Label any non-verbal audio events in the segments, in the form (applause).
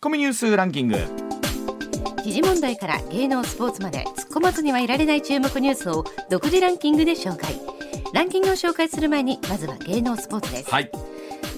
ッコミニュースランキング。時事問題から芸能スポーツまで突っ込まずにはいられない注目ニュースを独自ランキングで紹介。ランキングを紹介する前にまずは芸能スポーツです、はい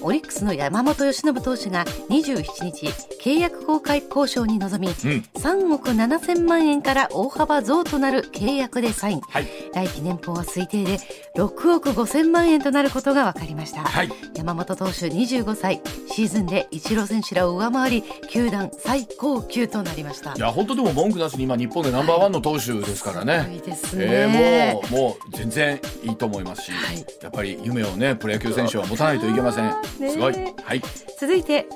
オリックスの山本由伸投手が27日契約公開交渉に臨み、うん。3億7000万円から大幅増となる契約でサイン。はい。来期年俸は推定で6億5000万円となることが分かりました、はい。山本投手25歳。シーズンでイチロー選手らを上回り球団最高級となりました。いや本当でも文句なしに今日本でナンバーワンの投手ですからね、いいですね、えー、もうもう全然いいと思いますし、はい。やっぱり夢をねプロ野球選手は持たないといけません、ねすごい。はい。続いて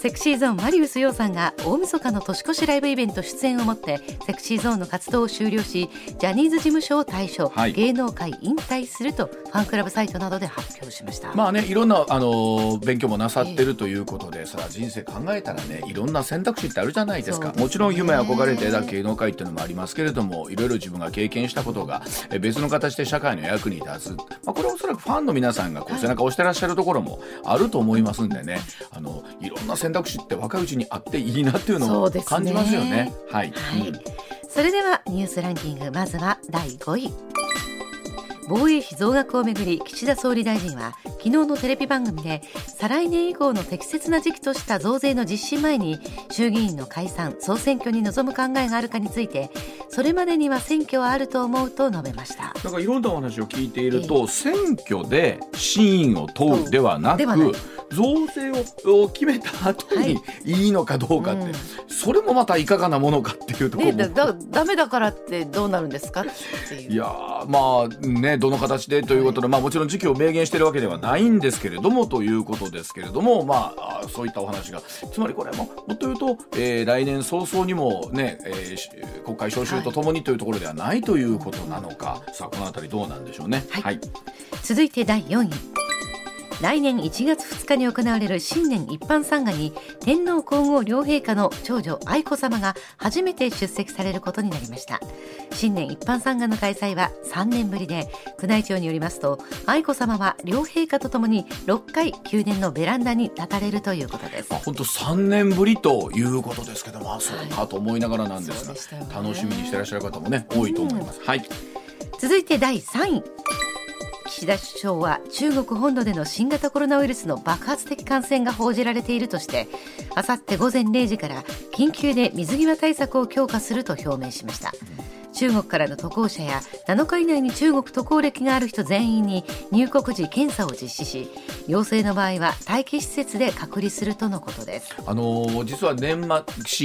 セクシーゾーンマリウス陽さんが大晦日の年越しライブイベント出演をもってセクシーゾーンの活動を終了しジャニーズ事務所を退所、はい。芸能界引退するとファンクラブサイトなどで発表しました、まあねいろんなあのー勉強もなさってるということで、それは人生考えたらねいろんな選択肢ってあるじゃないですか。ね。もちろん夢憧れて枝芸能界っていうのもありますけれどもいろいろ自分が経験したことがえ別の形で社会の役に立つ、まあ、これはおそらくファンの皆さんがこう背中を押してらっしゃるところもあると思いますんでね。あのいろんな選択肢って若いうちにあっていいなっていうのを感じますよね。はい、はい。うん。それではニュースランキングまずは第5位。防衛費増額をめぐり岸田総理大臣は昨日のテレビ番組で再来年以降の適切な時期とした増税の実施前に衆議院の解散総選挙に臨む考えがあるかについてそれまでには選挙はあると思うと述べました。なんかいろんなお話を聞いていると、選挙で真意を問うではなく増税を決めた後にはい。いいのかどうかって、うん。それもまたいかがなものかっていうところも、ね、だだダメだからってどうなるんですか？っていう。いやーまあねどの形でということで、まあもちろん時期を明言してるわけではないんですけれどもということですけれどもまああそういったお話が。つまりこれももっと言うと、えー来年早々にもね、えーし国会召集とともにというところではないということなのか、さあこのあたりどうなんでしょうね。はい。続いて第4位来年1月2日に行われる新年一般参賀に天皇皇后両陛下の長女愛子さまが初めて出席されることになりました。新年一般参賀の開催は3年ぶりで宮内庁によりますと愛子さまは両陛下とともに6回宮殿のベランダに立たれるということです。まあ、本当3年ぶりということですけどまあそうかと思いながらなんですが、そうでしたよね。楽しみにしてらっしゃる方もね多いと思います。はい。続いて第3位岸田首相は中国本土での新型コロナウイルスの爆発的感染が報じられているとしてあさって午前0時から緊急で水際対策を強化すると表明しました。中国からの渡航者や7日以内に中国渡航歴がある人全員に入国時検査を実施し陽性の場合は待機施設で隔離するとのことです。あのー実は年末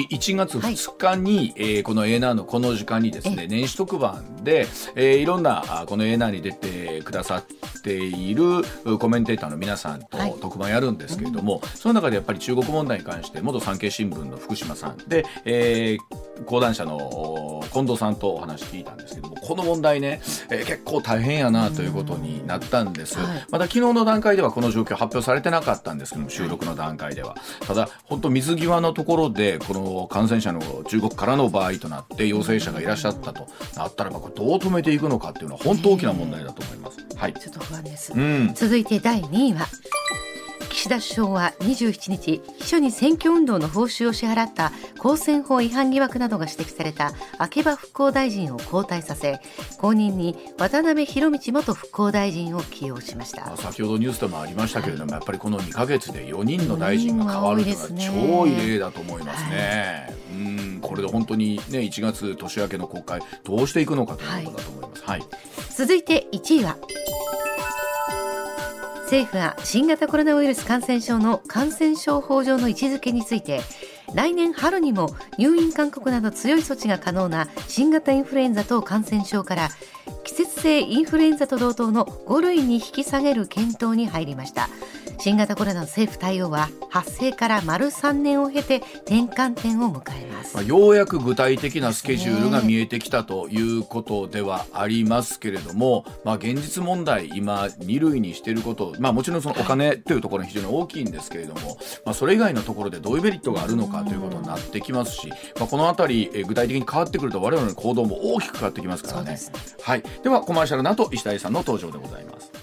1月2日に、えーこの A ナーのこの時間にですね年始特番で、えーいろんなあこの A ナーに出てくださっているうコメンテーターの皆さんとはい。特番やるんですけれども、その中でやっぱり中国問題に関して元産経新聞の福島さんで、えー講談社のお近藤さんとお話聞いたんですけどもこの問題ね、えー結構大変やなということになったんです、はい。また昨日の段階ではこの状況発表されてなかったんですけども収録の段階では。ただ本当水際のところでこの感染者の中国からの場合となって陽性者がいらっしゃったとなったらばこれどう止めていくのかっていうのは本当大きな問題だと思います。はい、ちょっと不安です。うん続いて第2位は岸田首相は27日秘書に選挙運動の報酬を支払った公選法違反疑惑などが指摘された秋葉復興大臣を交代させ後任に渡辺博道元復興大臣を起用しましたまあ先ほどニュースでもありましたけれども、やっぱりこの2ヶ月で4人の大臣が変わるというのは超異例だと思いますね。うんこれで本当にね1月年明けの国会どうしていくのかということだと思います。はい続いて1位は政府は新型コロナウイルス感染症の感染症法上の位置づけについて来年春にも入院勧告など強い措置が可能な新型インフルエンザ等感染症から季節性インフルエンザと同等の5類に引き下げる検討に入りました。新型コロナの政府対応は発生から丸3年を経て転換点を迎えますまあ、ようやく具体的なスケジュールが見えてきたということではありますけれども、まあ、現実問題今2類にしていること、まあ、もちろんそのお金というところが非常に大きいんですけれども、まあ、それ以外のところでどういうメリットがあるのかということになってきますし、まあ、このあたりえー具体的に変わってくると我々の行動も大きく変わってきますからね。ねはい、ではコマーシャルの後石田さんの登場でございます。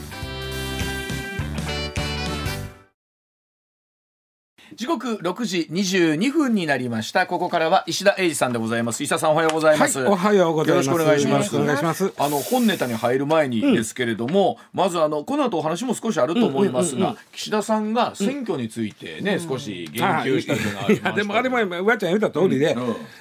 時刻6時22分になりました。ここからは石田英二さんでございます。石田さんおはようございます、はい、おはようございます。よろしくお願いします。お願いします。あの本ネタに入る前にですけれども、うん、まずあのこの後お話も少しあると思いますが、岸田さんが選挙についてね、うん、少し言及したのがありましでもあれも上ちゃん言った通りで、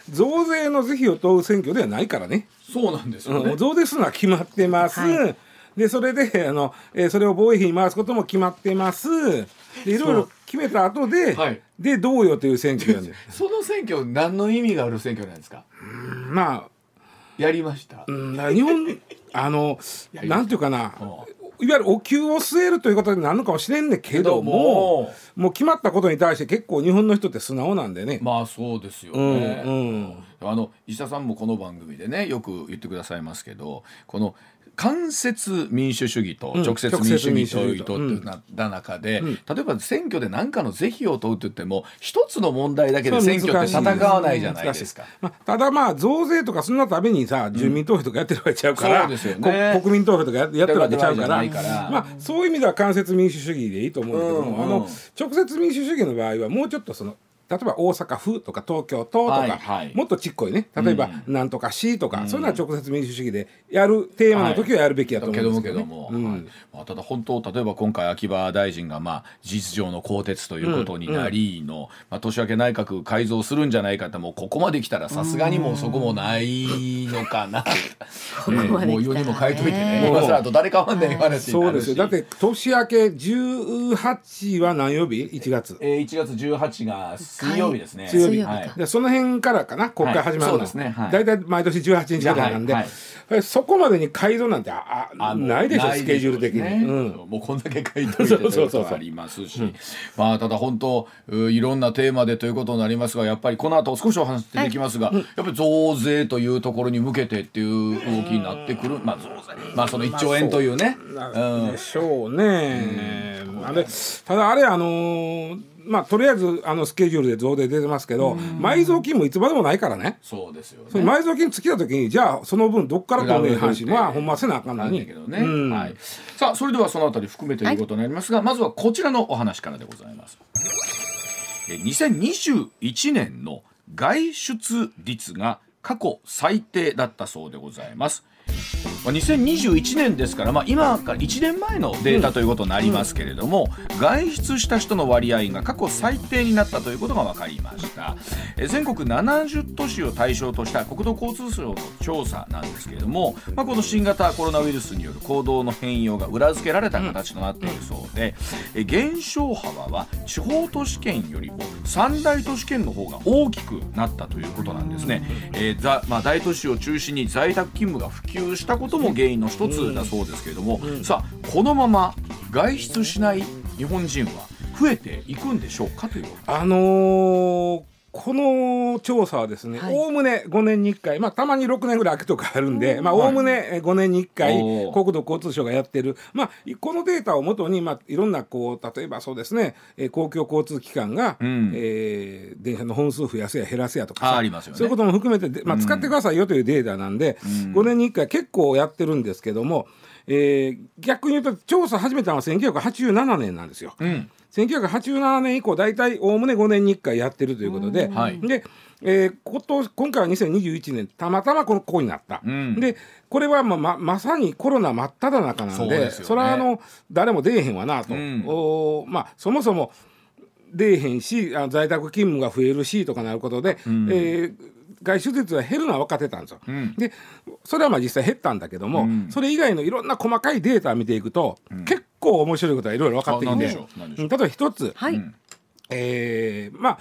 増税の是非を問う選挙ではないからね。そうなんですよね、増税するのは決まってます、はい。でそれであの、えー、それを防衛費に回すことも決まってます。でいろいろ決めた後で、はい、でどうよという選挙なん。で (laughs) その選挙何の意味がある選挙なんですか？まあやりました？うん日本 (laughs) あのなんていうかないわゆるお給を据えるということになるのかもしれんねんけども。もう決まったことに対して結構日本の人って素直なんでね。まあそうですよね、うんうん、あの石田さんもこの番組でねよく言ってくださいますけどこの間接民主主義と直接民主主義というとってなった中で、例えば選挙で何かの是非を問うと言っても一つの問題だけで選挙って戦わないじゃないですか。まあ、ただまあ増税とかそんなためにさ住民投票とかやってるわけちゃうから、うんね、国民投票とかやってるわけちゃうからまあ、そういう意味では間接民主主義でいいと思うんだけども、うんうん、あの直接民主主義の場合はもうちょっとその例えば大阪府とか東京都とか、はいはい、もっとちっこいね。例えばなんとか市とか、うん、そういうのは直接民主主義でやるテーマの時はやるべきやと思うんですけど、ね、も、まあ、ただ本当例えば今回秋葉大臣が、まあ、事実上の更迭ということになりの、うん、まあ、年明け内閣改造するんじゃないかってもうここまで来たらさすがにもうそこもないのかな、(laughs) えー、もう世にも書いといてね。今更と誰かわんない話。そうです。よだって年明け18は何曜日？1月、えー、1月18が水曜日ですね、水曜日、はい、でその辺からかな国会始まるの、大体毎年18日ぐらいなんで、はい。そこまでに改造なんてああないでしょスケジュール的に、もうこんだけ書いといてということが (laughs) ありますし。まあただ本当いろんなテーマでということになりますがやっぱりこの後少しお話出てきますが、やっぱり増税というところに向けてっていう動きになってくる。まあ増税まあその1兆円というね、でしょうね、うん、あれただあれあのーまあ、とりあえずあのスケジュールで増税出てますけど、埋蔵金もいつまでもないからね。そうですよ、ね、埋蔵金尽きた時にじゃあその分どっからとね話まあほんませなあかんのに。けどね、うん、はい、さあそれではそのあたり含めてということになりますが、はい、まずはこちらのお話からでございます。2021年の外出率が過去最低だったそうでございます。ま2021年ですから、まあ、今から1年前のデータということになりますけれども、うん、外出した人の割合が過去最低になったということが分かりました。え全国70都市を対象とした国土交通省の調査なんですけれども、まあ、この新型コロナウイルスによる行動の変容が裏付けられた形となっているそうで、うん、減少幅は地方都市圏よりも三大都市圏の方が大きくなったということなんですね、えーまあ、大都市を中心に在宅勤務が普及したことも原因の一つだそうですけれども、さあこのまま外出しない日本人は増えていくんでしょうかというあのーこの調査はですね、おおむね5年に1回、まあ、たまに6年ぐらい空くとかあるんで、おおむね5年に1回、国土交通省がやってる、まあ、このデータをもとに、まあ、いろんなこう例えばそうですね、公共交通機関が、うん、えー、電車の本数増やせや減らせやとかさ、ね、そういうことも含めて、まあ、使ってくださいよというデータなんで、うん、5年に1回結構やってるんですけども、えー、逆に言うと調査始めたのは1987年なんですよ。うん1987年以降大体おおむね5年に1回やってるということで、はい、で、えー、こと今回は2021年たまたまこのここになった、うん、でこれはまままさにコロナ真っ只中なんでそれはあの誰も出えへんわなと、うん、おまあ、そもそも出えへんしあ在宅勤務が増えるしとかなることで、うん、えー外出率が減るのは分かってたんですよ。うん、でそれはまあ実際減ったんだけども、うん、それ以外のいろんな細かいデータを見ていくと、うん、結構面白いことがいろいろ分かってきて。例えば一つ、はい、えー、まあ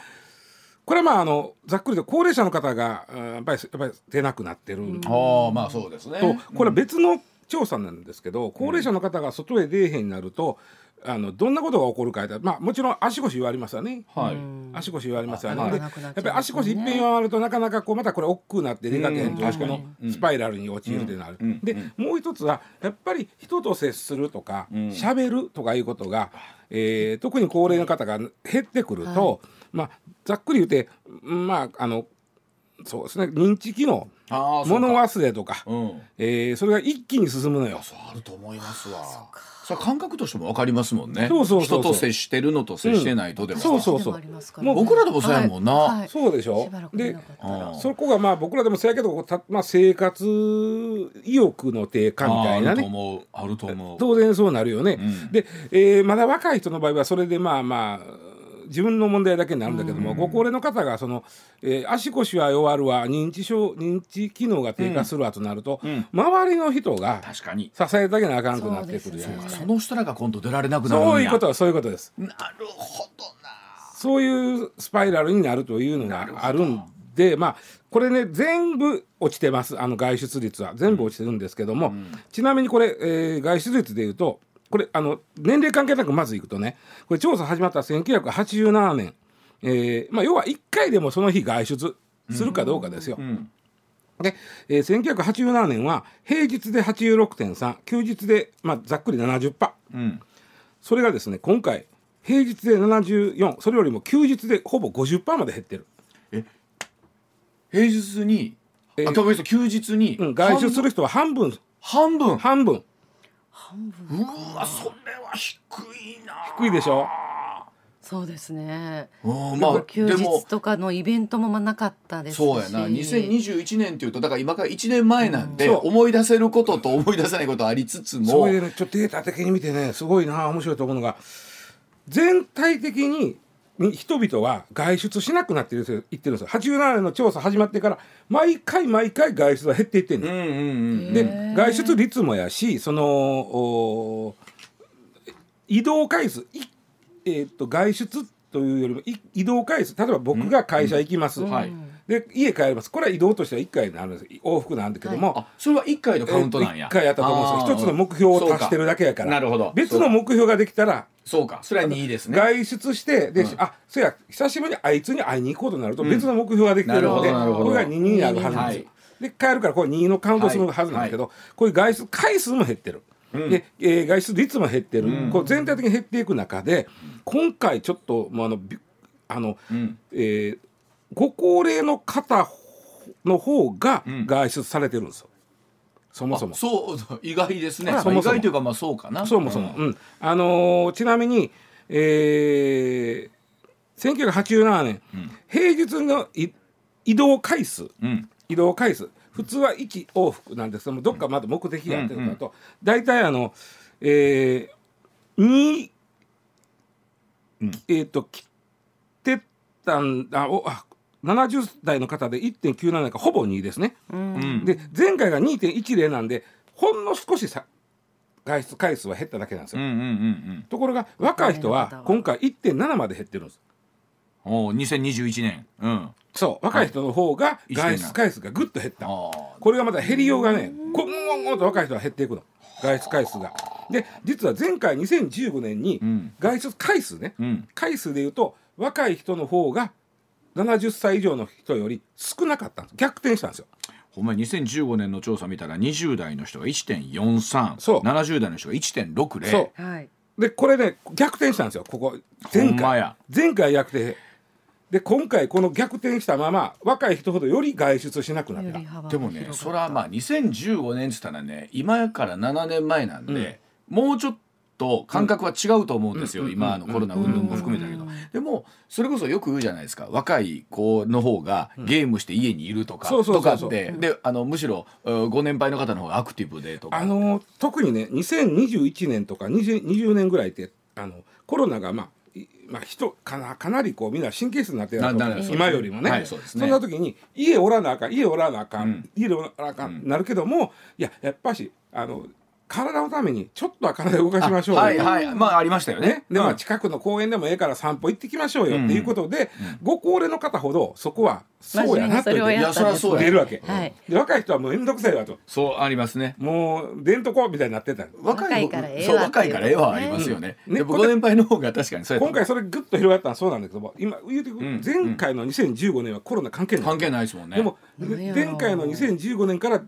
これはまああのざっくりと高齢者の方がやっぱりやっぱり出なくなってる、あまあそうですね。とこれは別の調査なんですけど、高齢者の方が外へ出えへんになるとあのどんなことが起こるかまあもちろん足腰言われますよね、はい、足腰言われますよね、はい、でやっぱり足腰いっぺん言われるとなかなかこうまたこれ億劫になって出かけへん。とこのスパイラルに陥るってなる、でもう一つはやっぱり人と接するとか喋、うん、るとかいうことが、えー、特に高齢の方が減ってくると、はい、まあざっくり言うてまああのそうですね。認知機能物忘れとか、うん。えーそれが一気に進むのよ。そうあると思いますわ。それ感覚としても分かりますもんね。そうそうそうそう。人と接してるのと接してないとでも、そうそうでもありますからもう僕らでもそうやもんな。はい。はい。そうでしょ？しでそこがまあ僕らでもそうやけどた、まあ、生活意欲の低下みたいなあるとね思う。あると思う。当然そうなるよね。うん。で、えーまだ若い人の場合はそれでまあまあ自分の問題だけになるんだけども、ご高齢の方がその、えー足腰は弱るわ認知症認知機能が低下するわとなると、うん。周りの人が確かに。支えてあげなあかんくなってくるじゃないですか。その人らが今度出られなくなるそういうことはそういうことです。なるほどな。そういうスパイラルになるというのがあるんで、まあこれね全部落ちてます。あの外出率は。全部落ちてるんですけども、ちなみにこれ、えー外出率でいうとこれあの年齢関係なくまずいくとねこれ調査始まった1987年、えーまあ、要は1回でもその日外出するかどうかですよ。うんで、えー、1987年は平日で86.3休日で、まあ、ざっくり70%うん。それがですね今回平日で74それよりも休日でほぼ50%まで減ってる。平日に、えーあ休日に、うん、外出する人は半分。半分。半分半分。うわそれは低いな。低いでしょ？そうですね。うんまあ休日とかのイベントもまあなかったですし。そうやな。2021年っていうとだから今から1年前なんで、思い出せることと思い出せないことありつつそもれでねちょっとデータ的に見てねすごいな面白いと思うのが全体的にに人々は外出しなくなってる言ってるんですよ。87年の調査始まってから毎回毎回外出は減っていってんの、うんで外出率もやしそのお移動回数いえーっと外出というよりもい移動回数。例えば僕が会社行きます、ん。はいで家帰ります。これは移動としては1回になるんです。往復なんだけども、あそれは1回のカウントなんや、えーと一回やったと思うんですよ。一つの目標を達してるだけやから。なるほど。別の目標ができたらそうか。それは2ですね。外出してで、うん。あそうや。久しぶりにあいつに会いに行こうとなると別の目標ができてるので、うんこれが2になるはずなんですよ。で帰るからこれ2のカウントするはずなんだけど、こういう外出回数も減ってる。うん。で、えー外出率も減ってる、うん。こう全体的に減っていく中で今回ちょっともうあのびあの、うん。えーご高齢の方の方がうん。外出されてるんですよ、そもそも。あ。そう意外ですね。あそもそも。意外というかまあそうかな。そもそも、うん。あのーちなみに、えー、1987年、うん。平日のい移動回数。うん。移動回数。普通は1往復なんですけどもどっかまだ目的があってるのだと、大体あの、えー、2、うん。えっ、と来てたんあおあ70代の方で1.97かほぼ2ですね。うん。うんで前回が2.10なんでほんの少しさ外出回数は減っただけなんですよ。うんうんうんうん。ところが若い人は今回1.7まで減ってるんです。おお2021年うん。そう若い人の方がい。外出回数がぐっと減った。あこれがまた減りようがねこんごんごんと若い人は減っていくの。外出回数が。で実は前回2015年にうん。外出回数ね。うん。回数でいうと若い人の方が70歳以上の人より少なかったんです。逆転したんですよ。ほんまに2015年の調査見たら20代の人が1.43そう。70代の人が1.60そう。はいでこれね逆転したんですよここ。前回。ほんまや。前回逆転。で今回この逆転したまま若い人ほどより外出しなくなった。でもねそれはまあ2015年っつったらね今から7年前なんで、もうちょっと感覚は違うと思うんですよ、うん。今のコロナ云々も含めたけど、うんでもそれこそよく言うじゃないですか。若い子の方がゲームして家にいるとか、とかって。であのむしろうんご年配の方の方がアクティブでとか。あの特にね2021年とか 20, 20年ぐらいってあのコロナがまあいまあ、人かなかなりこうみんな神経質になってる今よりもね,、はいそんな時に家おらなあかん家おらなあかん、うん。家おらなあかん。なるけどもいややっぱしあの体のためにちょっとは体を動かしましょうよ、あはいはい。まあありましたよね。ね、でまあうん。近くの公園でもええから散歩行ってきましょうようんっていうことで、ご高齢の方ほどそこはそうやなと言って。出るわけ、はいで若い人はもう面倒くさいわと。そうありますね。もう出んとこみたいになってた若いからええわそう若いからええわありますよね、うん。ね。でもご年配の方が確かに今回それぐっと広がったのはそうなんだけども今言うて前回の2015年はコロナ関係ない、関係ないですもんね。でも前回の2015年から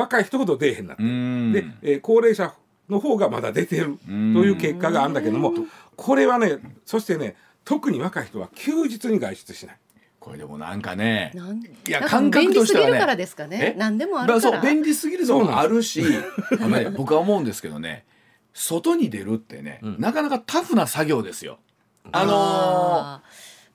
若い人ほど出えへんなってで、えー高齢者の方がまだ出てるとん。いう結果があるんだけどもこれはねそしてね特に若い人は休日に外出しない。これでもなんかねいや感覚としてはね。便利すぎるからですかね。え？何でもあるから。そう便利すぎるのもあるしあのね僕は思うんですけどね外に出るってね、うん。なかなかタフな作業ですよ。あの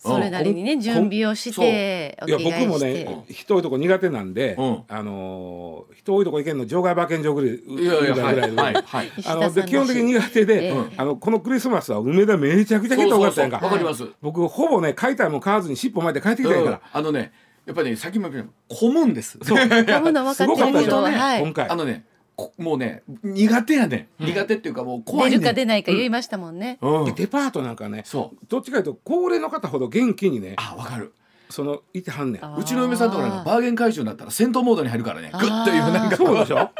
それなりにねうん。準備をしていや僕もね人多いとこ苦手なんで、うん。あのー人多いとこ行けんの場外馬券場ぐらいぐらいぐらいではいはい石あので基本的に苦手で、ええ。あのこのクリスマスは梅田めちゃくちゃ人多かったやんか。わかります。僕ほぼね買いたいもん買わずに尻尾巻いて帰ってきたんやうん。から、あのねやっぱりねさっきも言ったように混むんです。そう。噛むの分かってるけど、ったでしょ、はい。今回。あのねこもうね苦手やね、ん、苦手っていうかもう怖いねん。出るか出ないか言いましたもんね、うん。でデパートなんかねそう。どっちかというと高齢の方ほど元気にねあわかる。そのいてはんねうちの嫁さんとかなんかバーゲン回収になったら戦闘モードに入るからね。グッというなんか。そうでしょ？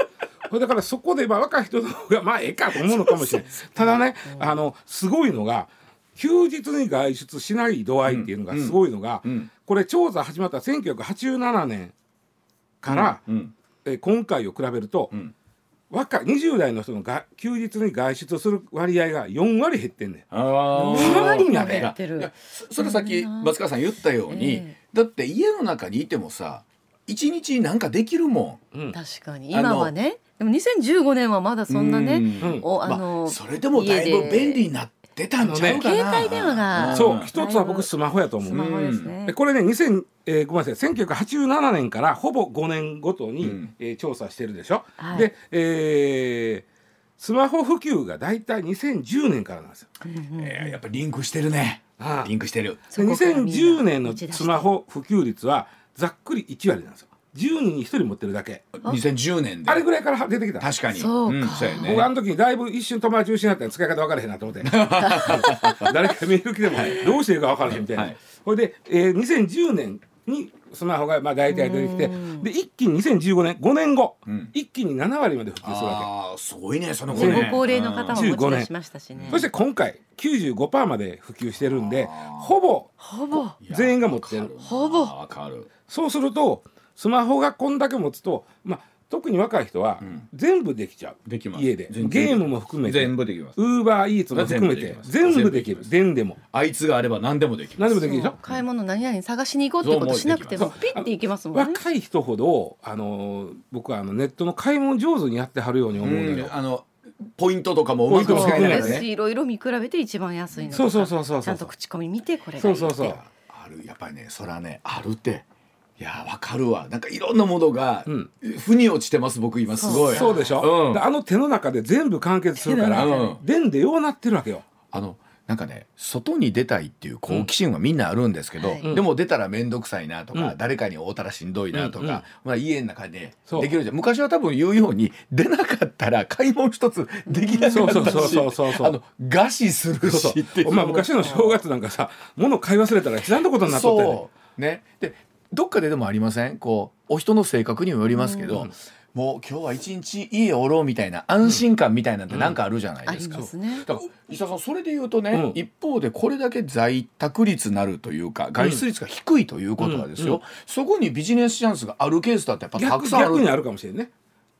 これだからそこでまあ若い人の方がまあええかと思うのかもしれないただねあのすごいのが休日に外出しない度合いっていうのがすごいのが、うん。これ調査始まった1987年から、うんえ今回を比べると、うん若い20代の人のが休日に外出する割合が4割減ってんねん。あー。4割や減ねってる。いやそそれさっき松川さん言ったように、えだって家の中にいてもさ一日なんかできるもうん。確かに。あの今はね。でも2015年はまだんそんなね、うん。おあまの、それでもだいぶ便利になってたんちゃうかな、携帯電話が。ん。そう一つは僕スマホやと思う。スマホですね。で、これね2000、えーごめんなさい。1987年からほぼ5年ごとに、うん。えー調査してるでしょ。はい。で、えースマホ普及がだいたい2010年からなんですよ。えーやっぱリンクしてるね。ああリンクしてる。そでこからみんな2010年のスマホ普及率はざっくり1割なんですよ。10人に1人持ってるだけ。2010年で。あれぐらいから出てきた。確かに。そうか。ん、そうやね。僕あの時にだいぶ一瞬友達失ったら使い方分からへんなと思って。(laughs) 誰かメール来てもどうしていいか分からへんみたいな、はい。ほいで、えー、2010年にスマホがまあ大体出てきてうん。で一気に2015年5年後、うん。一気に7割まで普及するわああすごいねその子ごね。高齢の方もうん持ち出しましたしね。けそして今回95%まで普及してるんでほぼ。ほぼ。全員が持ってる。ほぼ。わかる。そうするとスマホがこんだけ持つと、まあ、特に若い人はうん。全部できちゃう、できます。家で。ゲームも含めて。全部できます。ウーバーイーツも含めて。全部できます。全部でも。あいつがあれば何でもできます。何でもできるでしょ？そう。買い物何々探しに行こうってことしなくてそうもピッて行きますもんね。若い人ほどあの僕はあのネットの買い物上手にやってはるように思うのよ。あのポイントとかもうまくポイント使いながらね。ですしいろいろ見比べて一番安いのとかそうそうそうそうそう。ちゃんと口コミ見てこれがそいういって。そうそう。あるやっぱりねそれはねあるっていやわかるわ。なんかいろんなものがうん。腑に落ちてます僕今すごい。そうでしょ、うん。であの手の中で全部完結するから、手の中電でようなってるわけよ。あのなんかね外に出たいっていう好奇心はみんなあるんですけど、はい。でも出たら面倒くさいなとか、うん。誰かに会うたらしんどいなとか、うんうん。まあ、家の中でそうできるじゃん。昔は多分言うように出なかったら買い物一つできなかそうったしそうそうそうそうあの餓死するそうしっていう。まあ昔の正月なんかさ物買い忘れたら悲惨なことになっとったよね。そう。ね。でどっかででもありません？こうお人の性格にもよりますけど、うん。もう今日は一日家おろうみたいな安心感みたいなんてなんかあるじゃないですか。ますね。だから石田さんそれで言うとね、うん。一方でこれだけ在宅率なるというか外出率が低いということはですよ、うん。うん。そこにビジネスチャンスがあるケースだってやっぱた逆くさんある。逆にあるかもしれんね。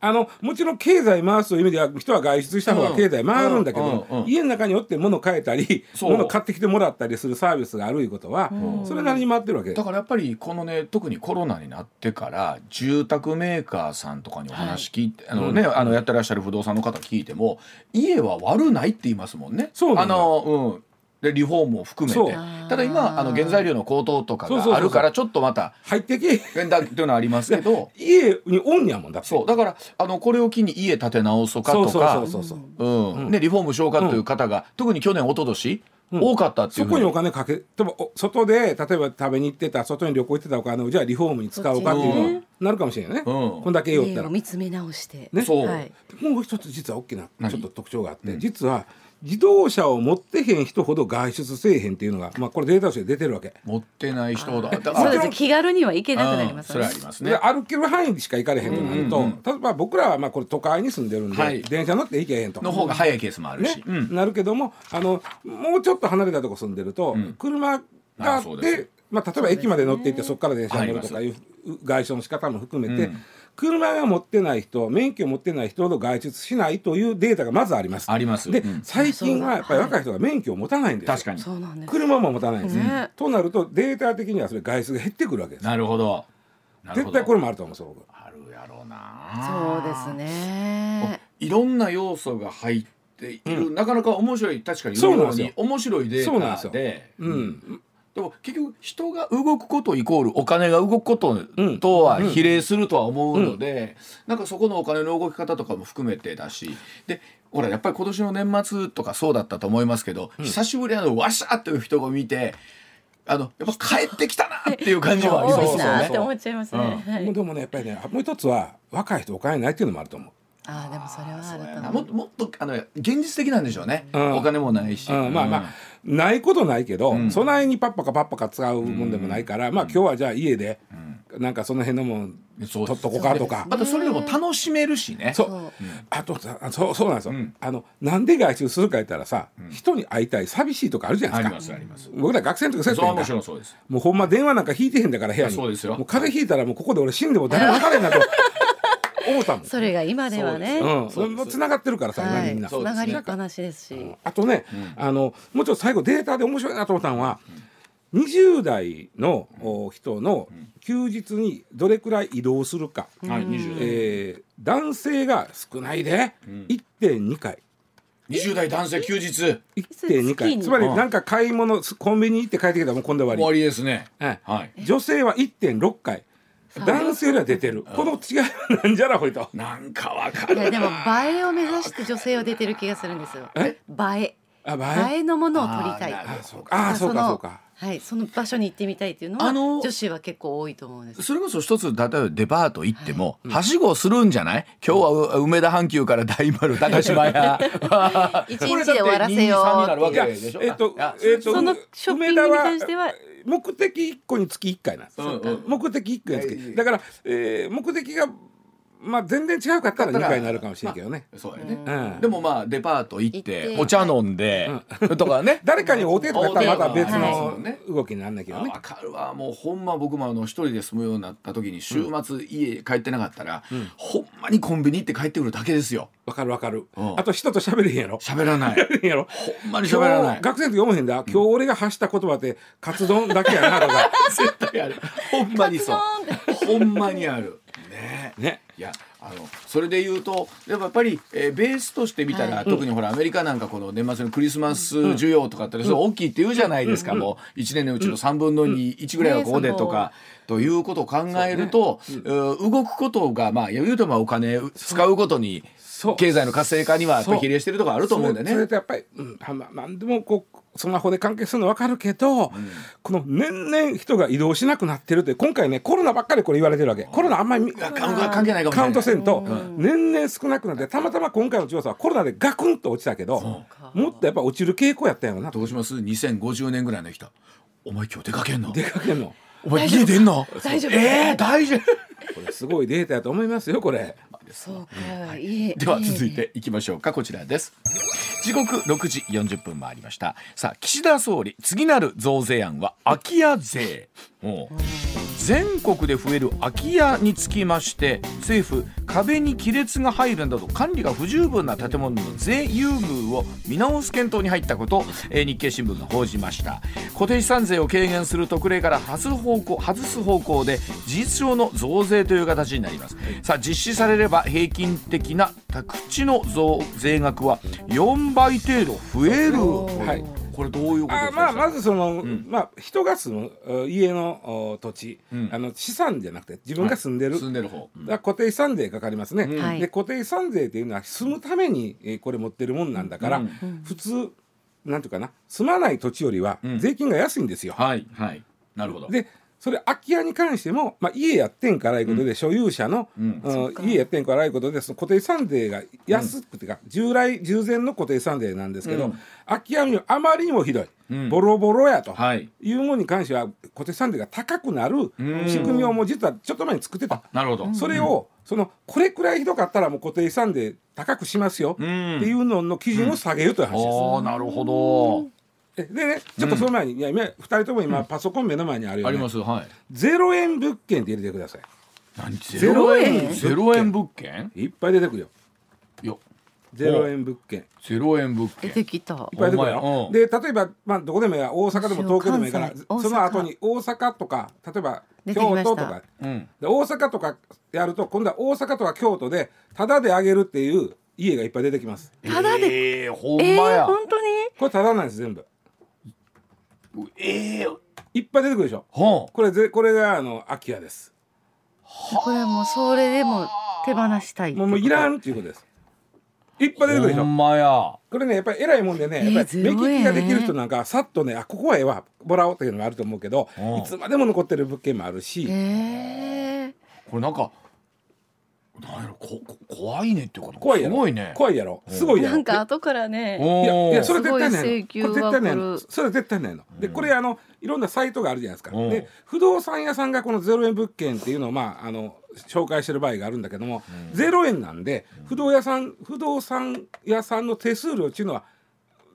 あのもちろん経済回すという意味では人は外出した方が経済回るんだけど、家の中におって物買えたり物買ってきてもらったりするサービスがあるいうことは、うん。それなりに回ってるわけ。だからやっぱりこのね特にコロナになってから住宅メーカーさんとかにお話聞いて、あのね、あのやってらっしゃる不動産の方聞いても家は悪ないって言いますもんね。あそうなんだのうんでリフォームを含めそう。てただ今あの原材料の高騰とかそうそうそうそう。があるからちょっとまた入ってけ変だっていうのはありますけど。(laughs) 家におんやもんだって。そう。だからあのこれを機に家建て直そうかとそうかそうそうそう。うん。うん。ねリフォームしようかという方が、特に去年一昨年、うん。多かったっていそうこにお金かけでもお外で例えば食べに行ってた外に旅行行ってたお金をじゃあリフォームに使おうかっていうのになるかもしれないね、うん。こんだけ言おったら。見つめ直して。ね。そう、はい。もう一つ実は大きな何？ちょっと特徴があって、うん。実は自動車を持ってへん人ほど外出せえへんっていうのが、まあ、これデータとして出てるわけ。持ってない人だだそうですもちろん気軽には行けなくなりますそれはありますでね。歩ける範囲しか行かれへんとなると、うんうんうん。例えば僕らはまあこれ都会に住んでるんで、はい。電車乗って行けへんと。の方が早いケースもあるし、ね。うん。なるけどもあのもうちょっと離れたとこ住んでると、うん車があってまあ、例えば駅まで乗って行ってそこから電車に乗るとかいう外傷の仕方も含めて、うん車が持ってない人免許持ってない人ほど外出しないというデータがまずあります。あります。で、うん。最近はやっぱり若い人が免許を持たないんですよ。確かに。そうなんです。車も持たないんです、ね。となるとデータ的にはそれ外出が減ってくるわけです。なるほど。絶対これもあると思うんですよ僕あるやろうな。そうですね。いろんな要素が入っている、なかなか面白い確かにそうなんですよ。に面白いデそうなんですよ。ータでうん、でも結局人が動くことイコールお金が動くこととは比例するとは思うので、なんかそこのお金の動き方とかも含めてだしでほらやっぱり今年の年末とかそうだったと思いますけど、久しぶりにあのわしゃーっていう人が見てあのやっぱ帰ってきたなっていう感じもありますよ多いなっね。て思っちゃいますね、う。ん。はい。もうでもねやっぱりねもう一つは若い人お金ないっていうのもあると思う。ああでもそれはあると思う。もっともっとあの現実的なんでしょうね、うん。お金もないし、うん、まあまあ、ないことないけど、ん。そないにパッパカパッパカ使うもんでもないから、まあ今日はじゃあ家で、なんかその辺のもん取っとこうかとか。またそれでも楽しめるしね。そう。あとさそうそうなんですよ、うん。あのなんで外出するか言ったらさ、人に会いたい寂しいとかあるじゃないあですか。りますあります。僕ら学生の時そうです。もうほんま電話なんか引いてへんだから部屋に。そうですよ。もう風邪ひいたらもうここで俺死んでも誰も分からへんなと思ったもんそれが今ではね。うん、そうです。もう繋がってるからさ、今みんな。そうですね。つながりっぱなしですし。あとね、あのもうちょっと最後データで面白いなと思ったのは、20代のお人の休日にどれくらい移動するか、はい20代。えー男性が少ないで、1.2回。20代男性休日。1.2月回につまりなんか買い物コンビニ行って帰ってきたらもう今度終わ終わりですね。り、はい。はい女性は1.6回男性よりは出てる。この違いはなんじゃらほいとなんかわかる。いやでも映えを目指して女性は出てる気がするんですよ。え？映え。あ映え？映えのものを撮りたい。あそうか。あそうかそうか。はいその場所に行ってみたいっていうのはあの女子は結構多いと思うんです。それこそ一つ例えばデパート行っても、はしごするんじゃない？今日はう梅田阪急から大丸高島屋。(laughs) 一日で終わらせようこれだって2 3になるわいやけでしょ？えっとえっとそのショッピングに関しては目的1個につき1回なんです、うんうん目的1個につはいきだから、えー目的がまあ全然違うかったら2回になるかもしれんけどね、そうやね、うん。でもまあデパート行って行って。お茶飲んで、とかね。誰かに会うてとかやったらまた別はいの動きになるんだけどね。あ分かるわ。もうほんま僕もあの一人で住むようになった時に週末家帰ってなかったら、ほんまにコンビニ行って帰ってくるだけですよ。わかるわかる。うん。あと人と喋れへんやろ。喋らない。喋れへんやろ。ほんまに喋らない。学生の時読めへんだ。今日俺が発した言葉ってカツ丼だけやなとか。(laughs) 絶対ある。ほんまにそう。ほんまにあるね。ねいやあのそれで言うとやっぱり、えーベースとして見たら、特にほらアメリカなんかこの年末のクリスマス需要とかって、それ大きいって言うじゃないですか、もう1年のうちの3分の21ぐらいはここでとか、ということを考えると、えー動くことがまあ言うとまあお金使うことに経済の活性化にはやっぱり比例してるところあると思うんでね。それ。とやっぱり、うん、はまなんでもこうスマホで関係するの分かるけど、この年々人が移動しなくなってるって今回ねコロナばっかりこれ言われてるわけ。コロナあんまりあ関関係ないカウントせんと、年々少なくなってたまたま今回の調査はコロナでガクンと落ちたけどもっとやっぱ落ちる傾向やったよな。どうします？2050年ぐらいの人。お前今日出かけんの？出かけんの。お前家出んの？大丈夫。えー、大丈夫。これすごいデータやと思いますよこれ。そうかい。いでは続いていきましょうか。こちらです。時刻6時40分回りました。さあ岸田総理次なる増税案は空き家税全国で増える空き家につきまして政府壁に亀裂が入るなど管理が不十分な建物の税優遇を見直す検討に入ったことを、えー日経新聞が報じました。固定資産税を軽減する特例から外す方向外す方向で事実上の増税という形になります。さあ実施されれば平均的な宅地の増税額は4倍程度増える、はいこれどういうことですかあまあまずその、ん。まあ人が住む uh, 家のお土地、ん。あの資産じゃなくて自分が住んでる、住んでる方、だから固定資産税かかりますね、はい。で固定資産税っていうのは住むために、えーこれ持ってるもんなんだから、うん。普通なんていうかな住まない土地よりはん。税金が安いんですよ。はい。はい。なるほど。でそれ空き家に関しても、まあ、家やってんからいうことで、所有者の、うん。うん家やってんからいうことでその固定資産税が安くていうか、従来従前の固定資産税なんですけど、うん。空き家にはあまりにもひどい、うん。ボロボロやと、はい。いうものに関しては固定資産税が高くなるうん。仕組みをもう実はちょっと前に作ってた。なるほど、それを、そのこれくらいひどかったらもう固定資産税高くしますよ、うん。っていうのの基準を下げるという話です。ああなるほど、えでねちょっとその前に、いや今2人とも今パソコン目の前にあるよあねりますはい。ゼロ円物件って入れてください。何？ゼロ円？ゼロ円？物件？いっぱい出てくるよ。よゼロ円物件。ゼロ円物件。出てきた。いっぱい出てくるよ。うん。で例えばまあどこでもいいや。大阪でも東京でもいいからその後に大阪とか例えば京都とか。うん。で大阪とかやると今度は大阪とか京都でタダであげるっていう家がいっぱい出てきます。ただで？えー、ほんえー、まや、本当に？これタダなんです全部えー、いっぱい出てくるでしょ。ほこれぜこれがあの空き家です。これはもうそれでも手放したい。もうもういらんっていうことです。いっぱい出てくるでしょ。ほんまや。これねやっぱり偉いもんでねえーやっぱり目0円利きができる人なんかさっとねあここはええわもらおうっていうのがあると思うけどうん。いつまでも残ってる物件もあるし。えー、これなんかなんやろここ怖いねってこと。怖いやろ。すごいね。怖いやろ。すごいやろ。なんか後からねおいやいやそれれ絶対ないすごい請求のこれ絶対ないの。それ絶対ないの。でこれあのいろんなサイトがあるじゃないですか。うん。で不動産屋さんがこのゼロ円物件っていうのをまああの紹介してる場合があるんだけどもゼロ円なんで不動屋さん不動産屋さんの手数料っていうのは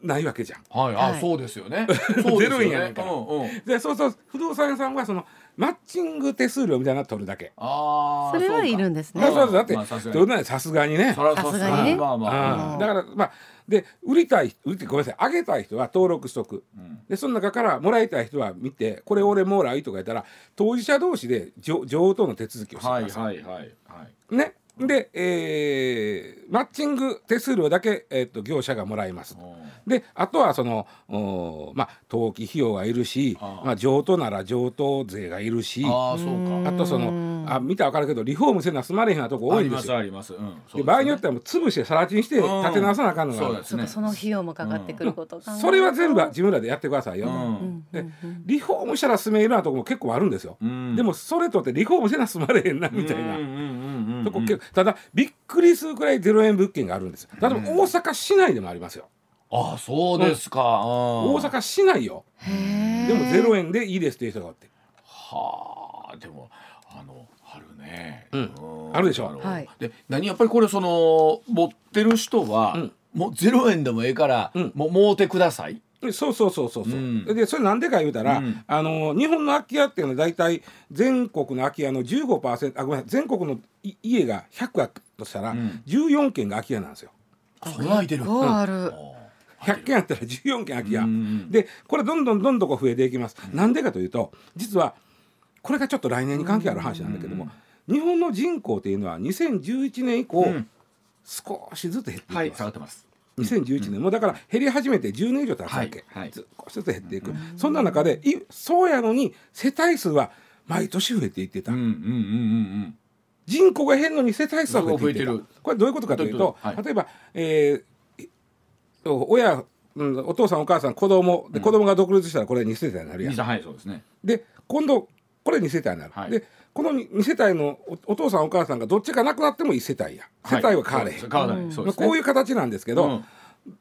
ないわけじゃん。はい。あ、はい。そうですよね。(laughs) そうですよね。ゼロ円やねんから。うんうん。でそうそう不動産屋さんはそのマッチング手数料みたいなの取るだけ。ああそれはいるんですね。そうそうだってまあさすがに。どうなんさすがにね。さすがにね。まあまあ、だからまあで売りたい売りてごめんなさい。あげたい人は登録しとく、でその中からもらいたい人は見てこれ俺もらいとか言ったら当事者同士で上上等の手続きをしてはいください、はいはいはい。ねで、えーマッチング手数料だけ、えー、と業者がもらいます。であとはそのおまあ登記費用がいるしまあ、上等なら上等税がいるしああそうか。あとそのあ見たら分かるけどリフォームせな済まれへんなとこ多いんですよ。ありますあります、うですねで場合によってはもう潰して更地にしてうん。立て直さなあかんのがある。そうですね。そその費用もかかってくることを考えるとそれは全部自分らでやってくださいよ、うん。でリフォームしたら住めるようなとこも結構あるんですよ、うん。でもそれとってリフォームせな住まれへんなみたいな、うんうんうんうんうんとこ結構ただびっくりするくらいゼロ円物件があるんです例えば大阪市内でもありますよ、あそうですか、大大阪市内よ。でもゼロ円でいいですっていう人がおって。はあでもあのあるね、うん。あるでしょ。のはい。で何やっぱりこれその持ってる人は、うん。もうゼロ円でもええから、うん。もうもうてください。でそうそうそうそうそう、うん。でそれなんでか言うたら、うん。あの日本の空き家っていうのは大体全国の空き家の15%あごめん全国のい家が100あとしたら、うん。14軒が空き家なんですよ。そんな空いてる。結構ある、100軒あったら14軒空き家、うんでこれどんどんどんどんこう増えていきます、なんでかというと実はこれがちょっと来年に関係ある話なんだけども、日本の人口っていうのは2011年以降、うん。少しずつ減っていきます、はい下がってます2011年、もうだから減り始めて10年以上経つわけ、はいずつ減っていく、そんな中でいそうやのに世帯数は毎年増えていってた、うんうんうんうん人口が減るのに世帯数は増えてる。これどういうことかというと、はい。例えば、えー親、うん、お父さんお母さん子供で子供が独立したらこれ2世帯になるやん。はいそうですね。で今度これ2世帯になる、はい。でこの2世帯のおお父さんお母さんがどっちかなくなっても1世帯や。世帯は変われへん、変わらない、そうですね。こういう形なんですけど、うん。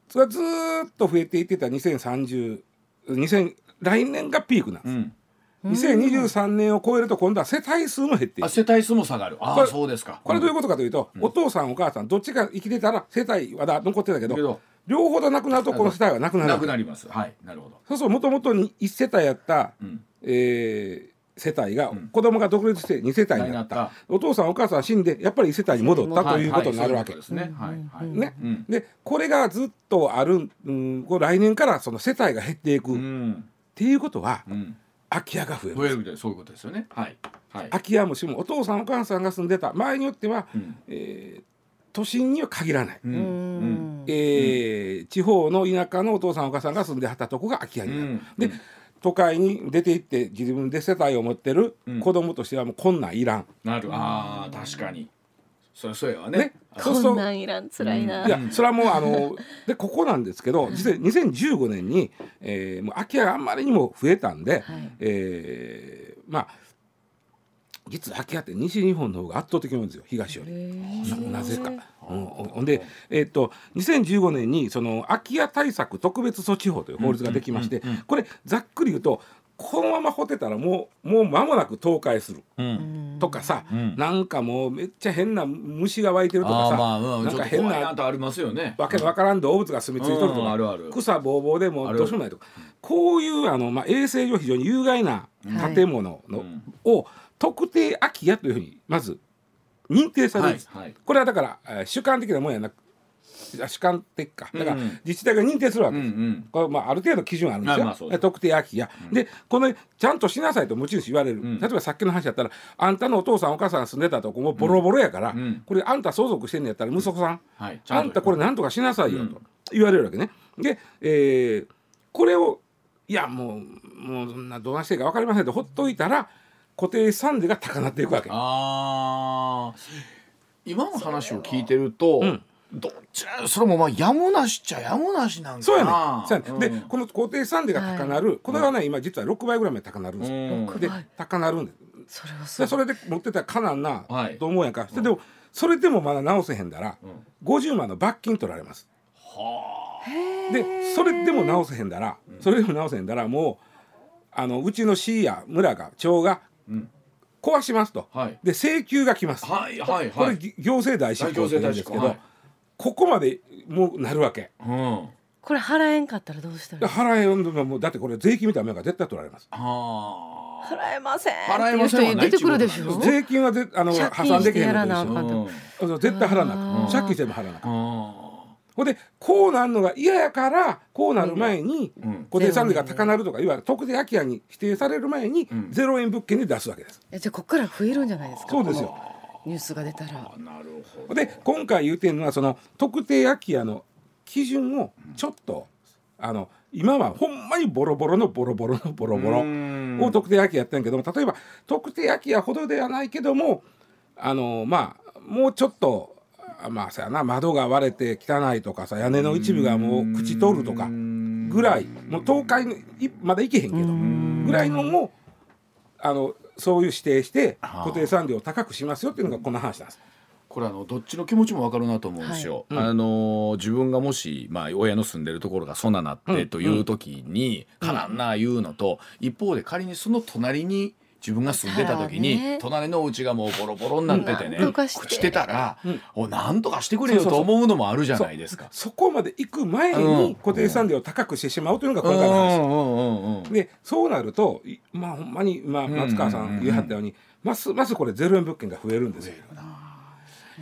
それはずーっと増えていってた2030 2000来年がピークなんです、うん。2023年を超えると今度は世帯数も減っていくあ世帯数も下がる。ああそうですか。これどういうことかというと、お父さんお母さんどっちが生きてたら世帯はだ残ってたけど両方となくなるとこの世帯はなくなるなくなります。はいなるほど。そうそうもともと1世帯やった、うん。えー世帯が、子供が独立して2世帯になった。なった。お父さんお母さん死んでやっぱり1世帯に戻ったということになるわけです。ねはい。はい。ね。うん。でこれがずっとある、うん、来年からその世帯が減っていく、うっんていうことはうん。空き家が増える増えるみたいなそういうことですよね。はい。はい。空き家もしもお父さんお母さんが住んでた。場合によっては、うん。えー都心には限らない、うん。うん。えー地方の田舎のお父さんお母さんが住んではったとこが空き家になる、うん。で都会に出て行って自分で世帯を持ってるうん。子供としてはもうこんなんいらん、なる。あー確かに。そりゃそうやわね。ね。あそうするとこんなんいらん辛いな、いやそれはもうあの (laughs) でここなんですけど実は2015年に、えーもう空き家があんまりにも増えたんで、はい。えーまあ実は空き家って西日本の方が圧倒的に多いんですよ東より。ななぜか。うん、ほんで、えっと2015年にその空き家対策特別措置法という法律ができまして、これざっくり言うとこのまま掘ってたらもうもう間もなく倒壊する。うん。とかさ、ん。なんかもうめっちゃ変な虫が湧いてるとかさ、まあうん。なんか変なありますよね。わけのわからん動物が住み着いとるとか、うんあるある。草ぼうぼうでもあるうどうしようもないとか。こういうあの、まあ、衛生上非常に有害な建物の、うんを特定空き家というふうにまず認定されるんです、はいはい。これはだから、えー主観的なもんやなくあ主観的か。だからうん。うん自治体が認定するわうけです、んうん。これまあ、ある程度基準あるんですよ、あまあ特定空き家、でこのちゃんとしなさいと持ち主言われる、ん。例えばさっきの話だったらあんたのお父さんお母さん住んでたとこもボロボロやから、ん。これあんた相続してんのやったら息子さん、はいあんたこれなんとかしなさいよと言われるわけね。で、えーこれをいやもうもうそんなどうなしていいか分かりませんとほっといたら固定資産税が高なっていくわけ。あー。今の話を聞いてると、ん。どっちらそれもまあやむなしっちゃやむなしなんかな。そうやねそうやね、ん。でこの固定資産税が高なる、これはね今実は6倍ぐらいまで高なるんです。よ。うん。六で倍高なるんですそれはすでそれで持ってたらかなんな、はい。と思うやんか、でもそれでもまだ直せへんだら、50万の罰金取られます。でそれでも直せへんだら、それでも直せへんだらもうあのうちの市や村が町がん壊しますと、はい。で請求が来ます、はいはいこれはい、ぎ行政代執行って言うんですけど、はい。ここまでもうなるわけ。うん。これ払えんかったらどうしたらで払えんのもだってこれ税金みたいなもんやから絶対取られます。あ。払えません。払えませんでしょ？税金はぜあの借破産できへんのと一緒。かん。とう絶対払わなあーあかん。借金しても払わなあかん。あほんでこうなるのが嫌やからこうなる前にうん。固定資産税が高なるとかいわゆる。特定空き家に指定される前にん。ゼロ円物件で出すわけです。えじゃあこっから増えるんじゃないですか？そうですよ。ニュースが出たら。あなるほど。で今回言うてるのはその特定空き家の基準をちょっとあの今はほんまにボロボロのボロボロのボロボロうん。を特定空き家やったんやけども例えば特定空き家ほどではないけどもあのまあもうちょっとあまあさやな窓が割れて汚いとかさ屋根の一部がもう朽ち取るとかぐらい。もう倒壊のいまだいけへんけど。ぐらいのもあのそういう指定して固定産業を高くしますよっていうのがこの話なんです。これあのどっちの気持ちもわかるなと思うんですよ。あの自分がもしまあ親の住んでるところがそんななってという時に、かなんな言うのと、一方で仮にその隣に自分が住んでた時に、隣のお家がもうボロボロになっててね、朽ちてたら、おなんとかしてくれよと思うのもあるじゃないですか。そこまで行く前うん。に固定産業を高くしてしまうというのがの話。でそうなるといまあほんまに、まあ、松川さん言いはったように、ますますこれゼロ円物件が増えるんですよ。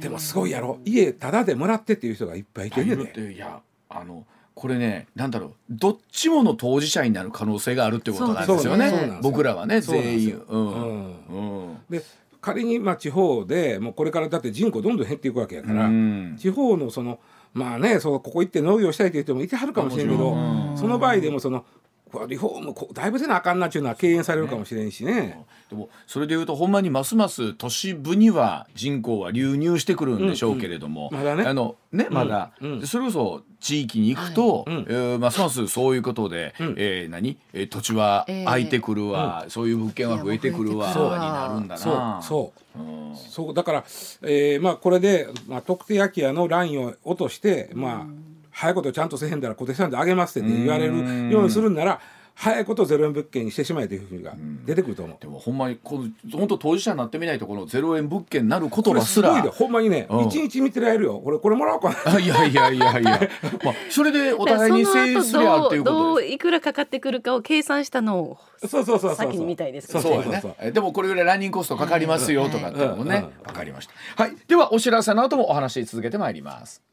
でもすごいやろ。家タダでもらってっていう人がいっぱいいているねていやあのこれねなんだろうどっちもの当事者になる可能性があるってことなんですよね。ね僕らはね全員。うんうん。で仮にまあ地方でもうこれからだって人口どんどん減っていくわけやから、うん。地方のそのまあねそうここ行って農業したいという人もいてはるかもしれんけど、その場合でもそのこうリフォームこうだいぶせなあかんなっていうのは敬遠されるかもしれんしね。でもそれでいうとほんまにますます都市部には人口は流入してくるんでしょうけれども、うんうん。まだね。あのねまだ、うん。でそれこそ地域に行くと、はい。うん。えーますますそういうことで、ん。えー何、えー土地はえー。空いてくるわ、そういう物件は増えてくるわ。になるんだそう。な。そう。うん。そう。だから、えーまあ、これで、まあ、特定空き家のラインを落として、まあ、早いことちゃんとせへんだら固定資産で上げますって言われるようにするんなら早いことゼロ円物件にしてしまえというふうが出てくると思う。でもほんまにこの本当当事者になってみないとこのゼロ円物件になることこれはすらすごいでほんまにねうん。一日見てられるよ。これこれもらおうかな。あいやいやいやいや、(laughs) まあ、それでお互いに制すりゃっていうどことです。ういくらかかってくるかを計算したのをそうそうそうそう先に見たいですそうそうやそうそう。ねえでもこれぐらいランニングコストかかりますよとかっていうのもねうんうん。わかりました。はい。ではお知らせの後もお話し続けてまいります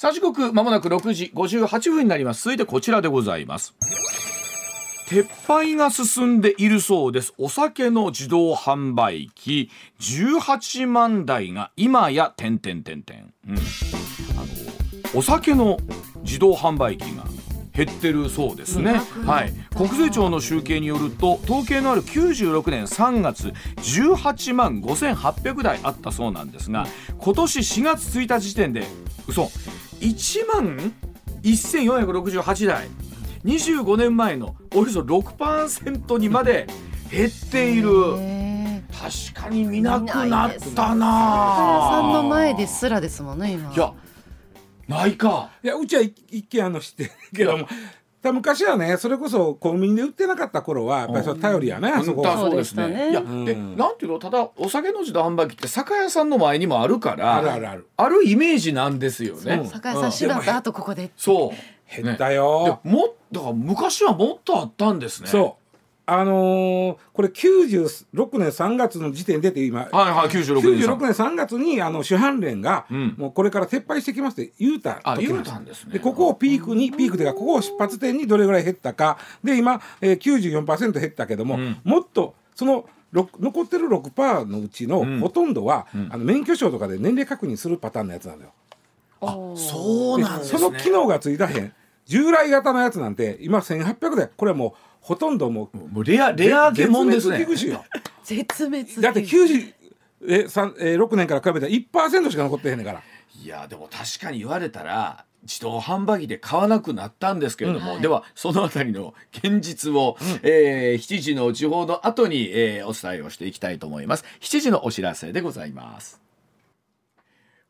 さあ時刻まもなく6時58分になります。続いてこちらでございます。撤廃が進んでいるそうです。お酒の自動販売機。18万台が今や点々点々うん。あのお酒の自動販売機が減ってるそうですね、はい、国税庁の集計によると統計のある96年3月18万5800台あったそうなんですが今年4月1日時点で嘘1万1468台。25年前のおよそ6%にまで減っている。へ確かに見なくなったーなさんの前ですらですもんね今いやないか。いやうちは一一軒あの知ってるけどもだ昔はねそれこそコンビニで売ってなかった頃はやっぱりそれ頼りやねあそこはだそうですね。いや、うんで、なんていうの、ただ、お酒の自動販売機って酒屋さんの前にもあるから。あるあるある。あるイメージなんですよね。そう酒屋さん縛った後ここでそう。減ったねよ、でも、だから昔はもっとあったんですね。そうあのー、これ96年3月の時点でって今、はいはい、96年 ,96 年3月にあの主犯連が、うん、もうこれから撤廃してきますって言うたあ言うたんですね。でここをピークにピークというかここを出発点にどれぐらい減ったか。で今、えー、94%減ったけども、うん、もっとその残ってる6%のうちのほとんどは、うん、あの免許証とかで年齢確認するパターンのやつなのよ。あそうなん、ね、その機能がついたへん従来型のやつなんて今1800でこれもうほとんどもうもうレアレアもんですね。絶滅だって90え3え6年から比べたら1%しか残ってへんねんから。いやでも確かに言われたら自動販売機で買わなくなったんですけれども、うん、ではそのあたりの現実を、うん、えー、7時の地方の後に、えー、お伝えをしていきたいと思います。7時のお知らせでございます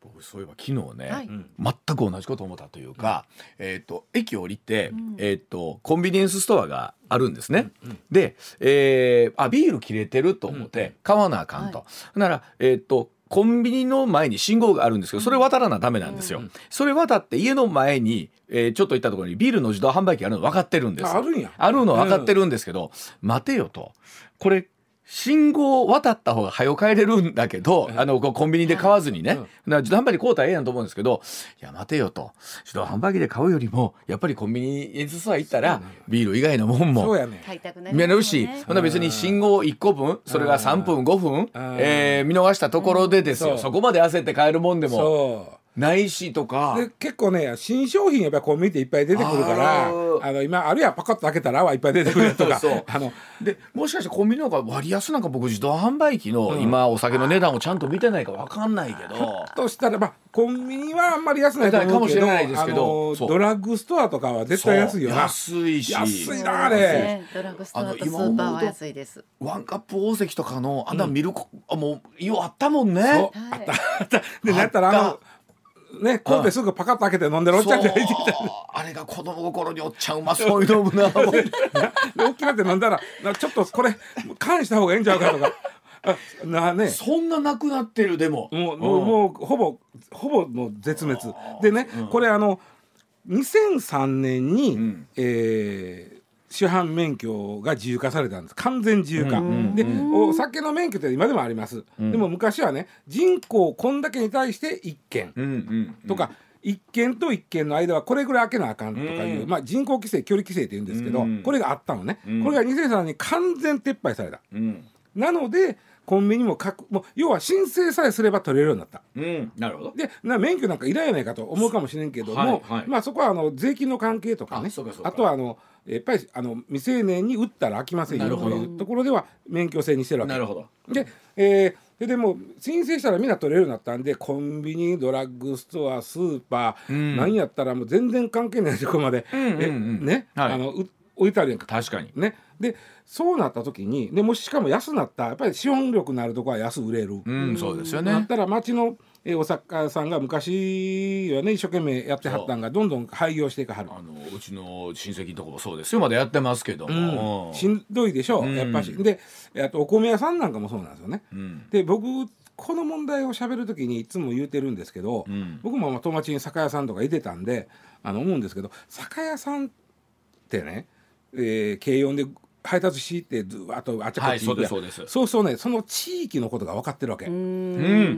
僕そういえば昨日ね、はい、全く同じこと思ったというか、うん、えっ、ー、と駅降りて、うん、えっ、ー、とコンビニエンスストアがあるんですね。うんうん、で、えー、あビール切れてると思って買わなあかんと。はい、ならえっ、ー、とコンビニの前に信号があるんですけどそれ渡らなダメなんですよ。うん、それ渡って家の前に、えー、ちょっと行ったところにビールの自動販売機あるの分かってるんです。あるんや。あるの分かってるんですけど、待てよと。これ信号を渡った方が早帰れるんだけど、あの、コンビニで買わずにね、うん、自動販売機買うたらええやんと思うんですけど、いや、待てよと。自動販売機で買うよりも、やっぱりコンビニエンスストア行ったら、ビール以外のもんも、そうやね。買いたくなるし、ほんな別に信号1個分、それが3分、5分、えー、見逃したところでですよ、そこまで焦って買えるもんでも。ないしとか。で結構ね新商品やっぱりコンビニでいっぱい出てくるからあの今あるいはパカッと開けたらはいっぱい出てくるとか (laughs) あのでもしかしてコンビニの方が割安なんか僕自動販売機の今お酒の値段をちゃんと見てないか分かんないけど、としたらまあコンビニはあんまり安ないと思うけどかもしれないですけどドラッグストアとかは絶対安いよな。安いし。安いなあれ、ドラッグストアとスーパーは安いです。ワンカップ大関とかのあんな見る、うん、もうよあったもんね、あった。あった。でなったらあのね神戸すぐパカッと開けて飲んでるおっちゃんがいてたあれが子供心におっちゃんうまそういう飲むな。(laughs) 大きなって飲んだらちょっとこれ返した方がいいんちゃうかとか。(laughs) なね、そんななくなってるでも。もう,、もうもうほぼほぼの絶滅。でね、うん、これあの2003年に、うん、えー主犯免許が自由化されたんです。完全自由化、でお酒の免許って今でもあります、うん、でも昔はね人口こんだけに対して1件とか、1件と1件の間はこれぐらい開けなあかんとかいう、まあ、人口規制距離規制って言うんですけど、これがあったのね、これが2003年に完全撤廃された、なのでコンビニもくもう要は申請さえすれば取れるようになった。うん、なるほど。でな免許なんかいらんやないかと思うかもしれんけども、はいはい、まあ、そこはあの税金の関係とかね。あとはあのやっぱりあの未成年に打ったら飽きませんよというところでは免許制にしてるわけ。なるほど。で、えー、でも申請したらみんな取れるようになったんでコンビニドラッグストアスーパー、うん、何やったらもう全然関係ないとこまで、うんうんうん、ね、はい、あの置いてあるやんか。確かに。ね。でそうなった時にでもしかも安なったやっぱり資本力のあるとこは安売れる、うん、そうですよね。なったら町のえお作家さんが昔はね一生懸命やってはったんがどんどん廃業していかはる。あのうちの親戚のとこもそうですよ。まだやってますけども、うん、しんどいでしょう、うん、やっぱし。であとお米屋さんなんかもそうなんですよね、うん、で僕この問題をしゃべる時にいつも言うてるんですけど、僕もまあ友達に酒屋さんとかいてたんであの思うんですけど酒屋さんってね、えー、軽音で配達しってずっとあちこち行く、はい、そうですそうそうね。その地域のことが分かってるわけ。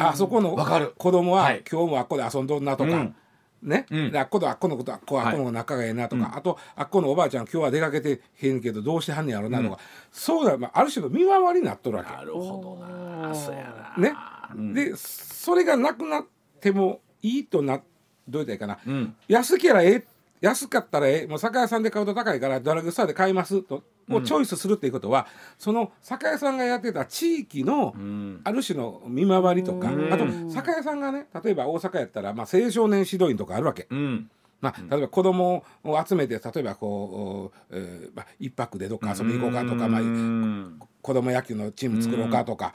あそこの子供は、はい、今日もあっこで遊んどんなとか、うん、ね、うん、あっこであっこのことあっこあっこの仲がええなとか、はい、あとあっこのおばあちゃん今日は出かけてへんけどどうしてはんねやろなとか、うん、そうだ、まあ、ある種の見回りになっとるわけ。なるほどな。そうやな。ね、でそれがなくなってもいいとなどう言ったらいいかな、安けりゃええ安かったらええ。もう酒屋さんで買うと高いからドラッグストアで買いますと。をチョイスするっていうことは、その酒屋さんがやってた地域のある種の見回りとか、あと酒屋さんがね例えば大阪やったら、まあ、青少年指導員とかあるわけ。まあ、例えば子供を集めて例えばこう、えーまあ、一泊でどっか遊びに行こうかとか、まあ、子供野球のチーム作ろうかとか。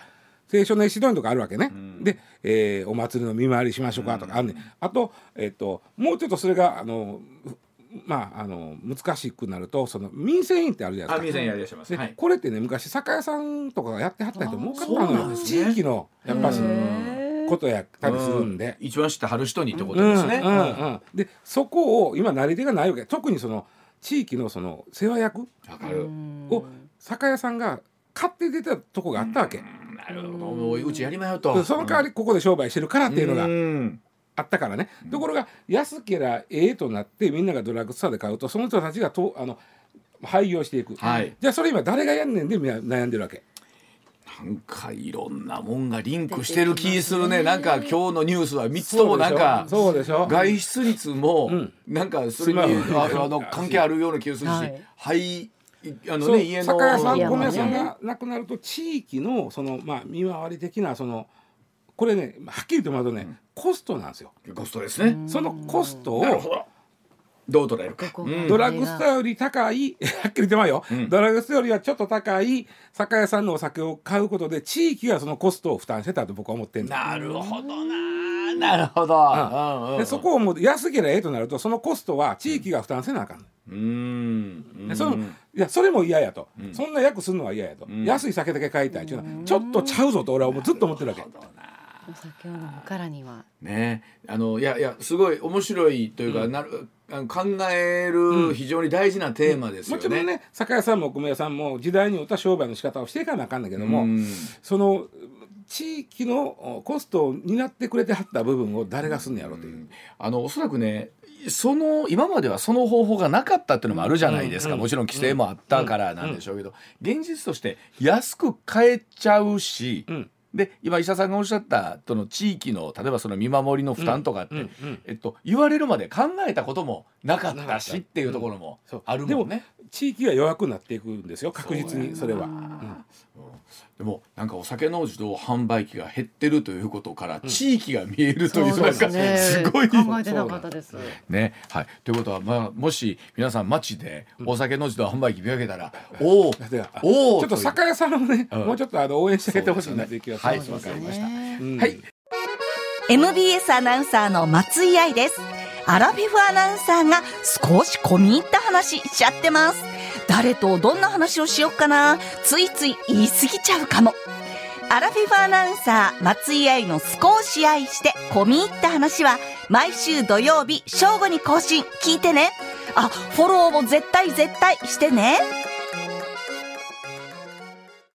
青少年指導員とかあるわけね、うん、で、えー、お祭りの見回りしましょうかとかあるね、うん、あと,、えーと、もうちょっとそれがあのまあ、あの難しくなるとその民生委員ってあるじゃないですか。民生委員やります、はい、これってね昔酒屋さんとかがやってはった人も多かったのよ、ね、地域のやっぱしことやったりするんで、一番知ってはる人にってことですね。うんうんうん、でそこを今なり手がないわけ。特にその地域のその世話役を酒屋さんが買って出たとこがあったわけ、なるほど。うちやりまよと。その代わりここで商売してるからっていうのがあったからね、ところが安けりゃええとなってみんながドラッグストアで買うとその人たちがとあの廃業していく、はい、じゃあそれ今誰がやんねんでみんな悩んでるわけ。なんかいろんなもんがリンクしてる気するね。なんか今日のニュースは3つともなんかそうでしょ。外出率もなんかそれにあの関係あるような気がするし、はい、あのね家の酒屋さん米屋さんがなくなると地域のそのまあ見回り的なそのこれねはっきり言ってもらうとね、うん、コストなんですよ。コストですね。そのコストをど。う捉えるか、ドラッグストアより高い (laughs) はっきり言ってまうよ、うん、ドラッグストアよりはちょっと高い酒屋さんのお酒を買うことで地域がそのコストを負担してたと僕は思ってんなるほどな。なるほど、うん、でそこをもう安ければええとなるとそのコストは地域が負担せなあかん、うん。そのいやそれも嫌やと、うん、そんな役するのは嫌やと、うん、安い酒だけ買いたいっていうのはちょっとちゃうぞと俺はもう。ずっと思ってるわけ。お酒を飲むからには。ね。あのいやいやすごい面白いというか、うん、なる考える非常に大事なテーマですよね、もちろんね酒屋さんもお米屋さんも時代によった商売の仕方をしていかなあかんだけども、その地域のコストを担ってくれてはった部分を誰がすんのやろうという。あのおそらくねその今まではその方法がなかったっていうのもあるじゃないですか、もちろん規制もあったからなんでしょうけど、現実として安く買えちゃうし、で今医者さんがおっしゃったその地域の例えばその見守りの負担とかって、えっと、言われるまで考えたこともなかったしっていうところもあるもんね。地域が弱くなっていくんですよ。確実にそれは。うん。でもなんかお酒の自動販売機が減ってるということから地域が見えるという、うん、すごい、考えてなかったです。ね。はい。ということはまあもし皆さん街でお酒の自動販売機見かけたら、(laughs) うん、おおおおちょっと酒屋さんをね、うん、もうちょっとあの応援してあげてほしいなという気がします。わ、かりました。はい。MBS アナウンサーの松井愛です。アラフィフアナウンサーが少し込み入った話しちゃってます。誰とどんな話をしよっかなついつい言い過ぎちゃうかも。アラフィフアナウンサー松井愛の少し愛して込み入った話は毎週土曜日正午に更新聞いてね。あ、フォローも絶対絶対してね。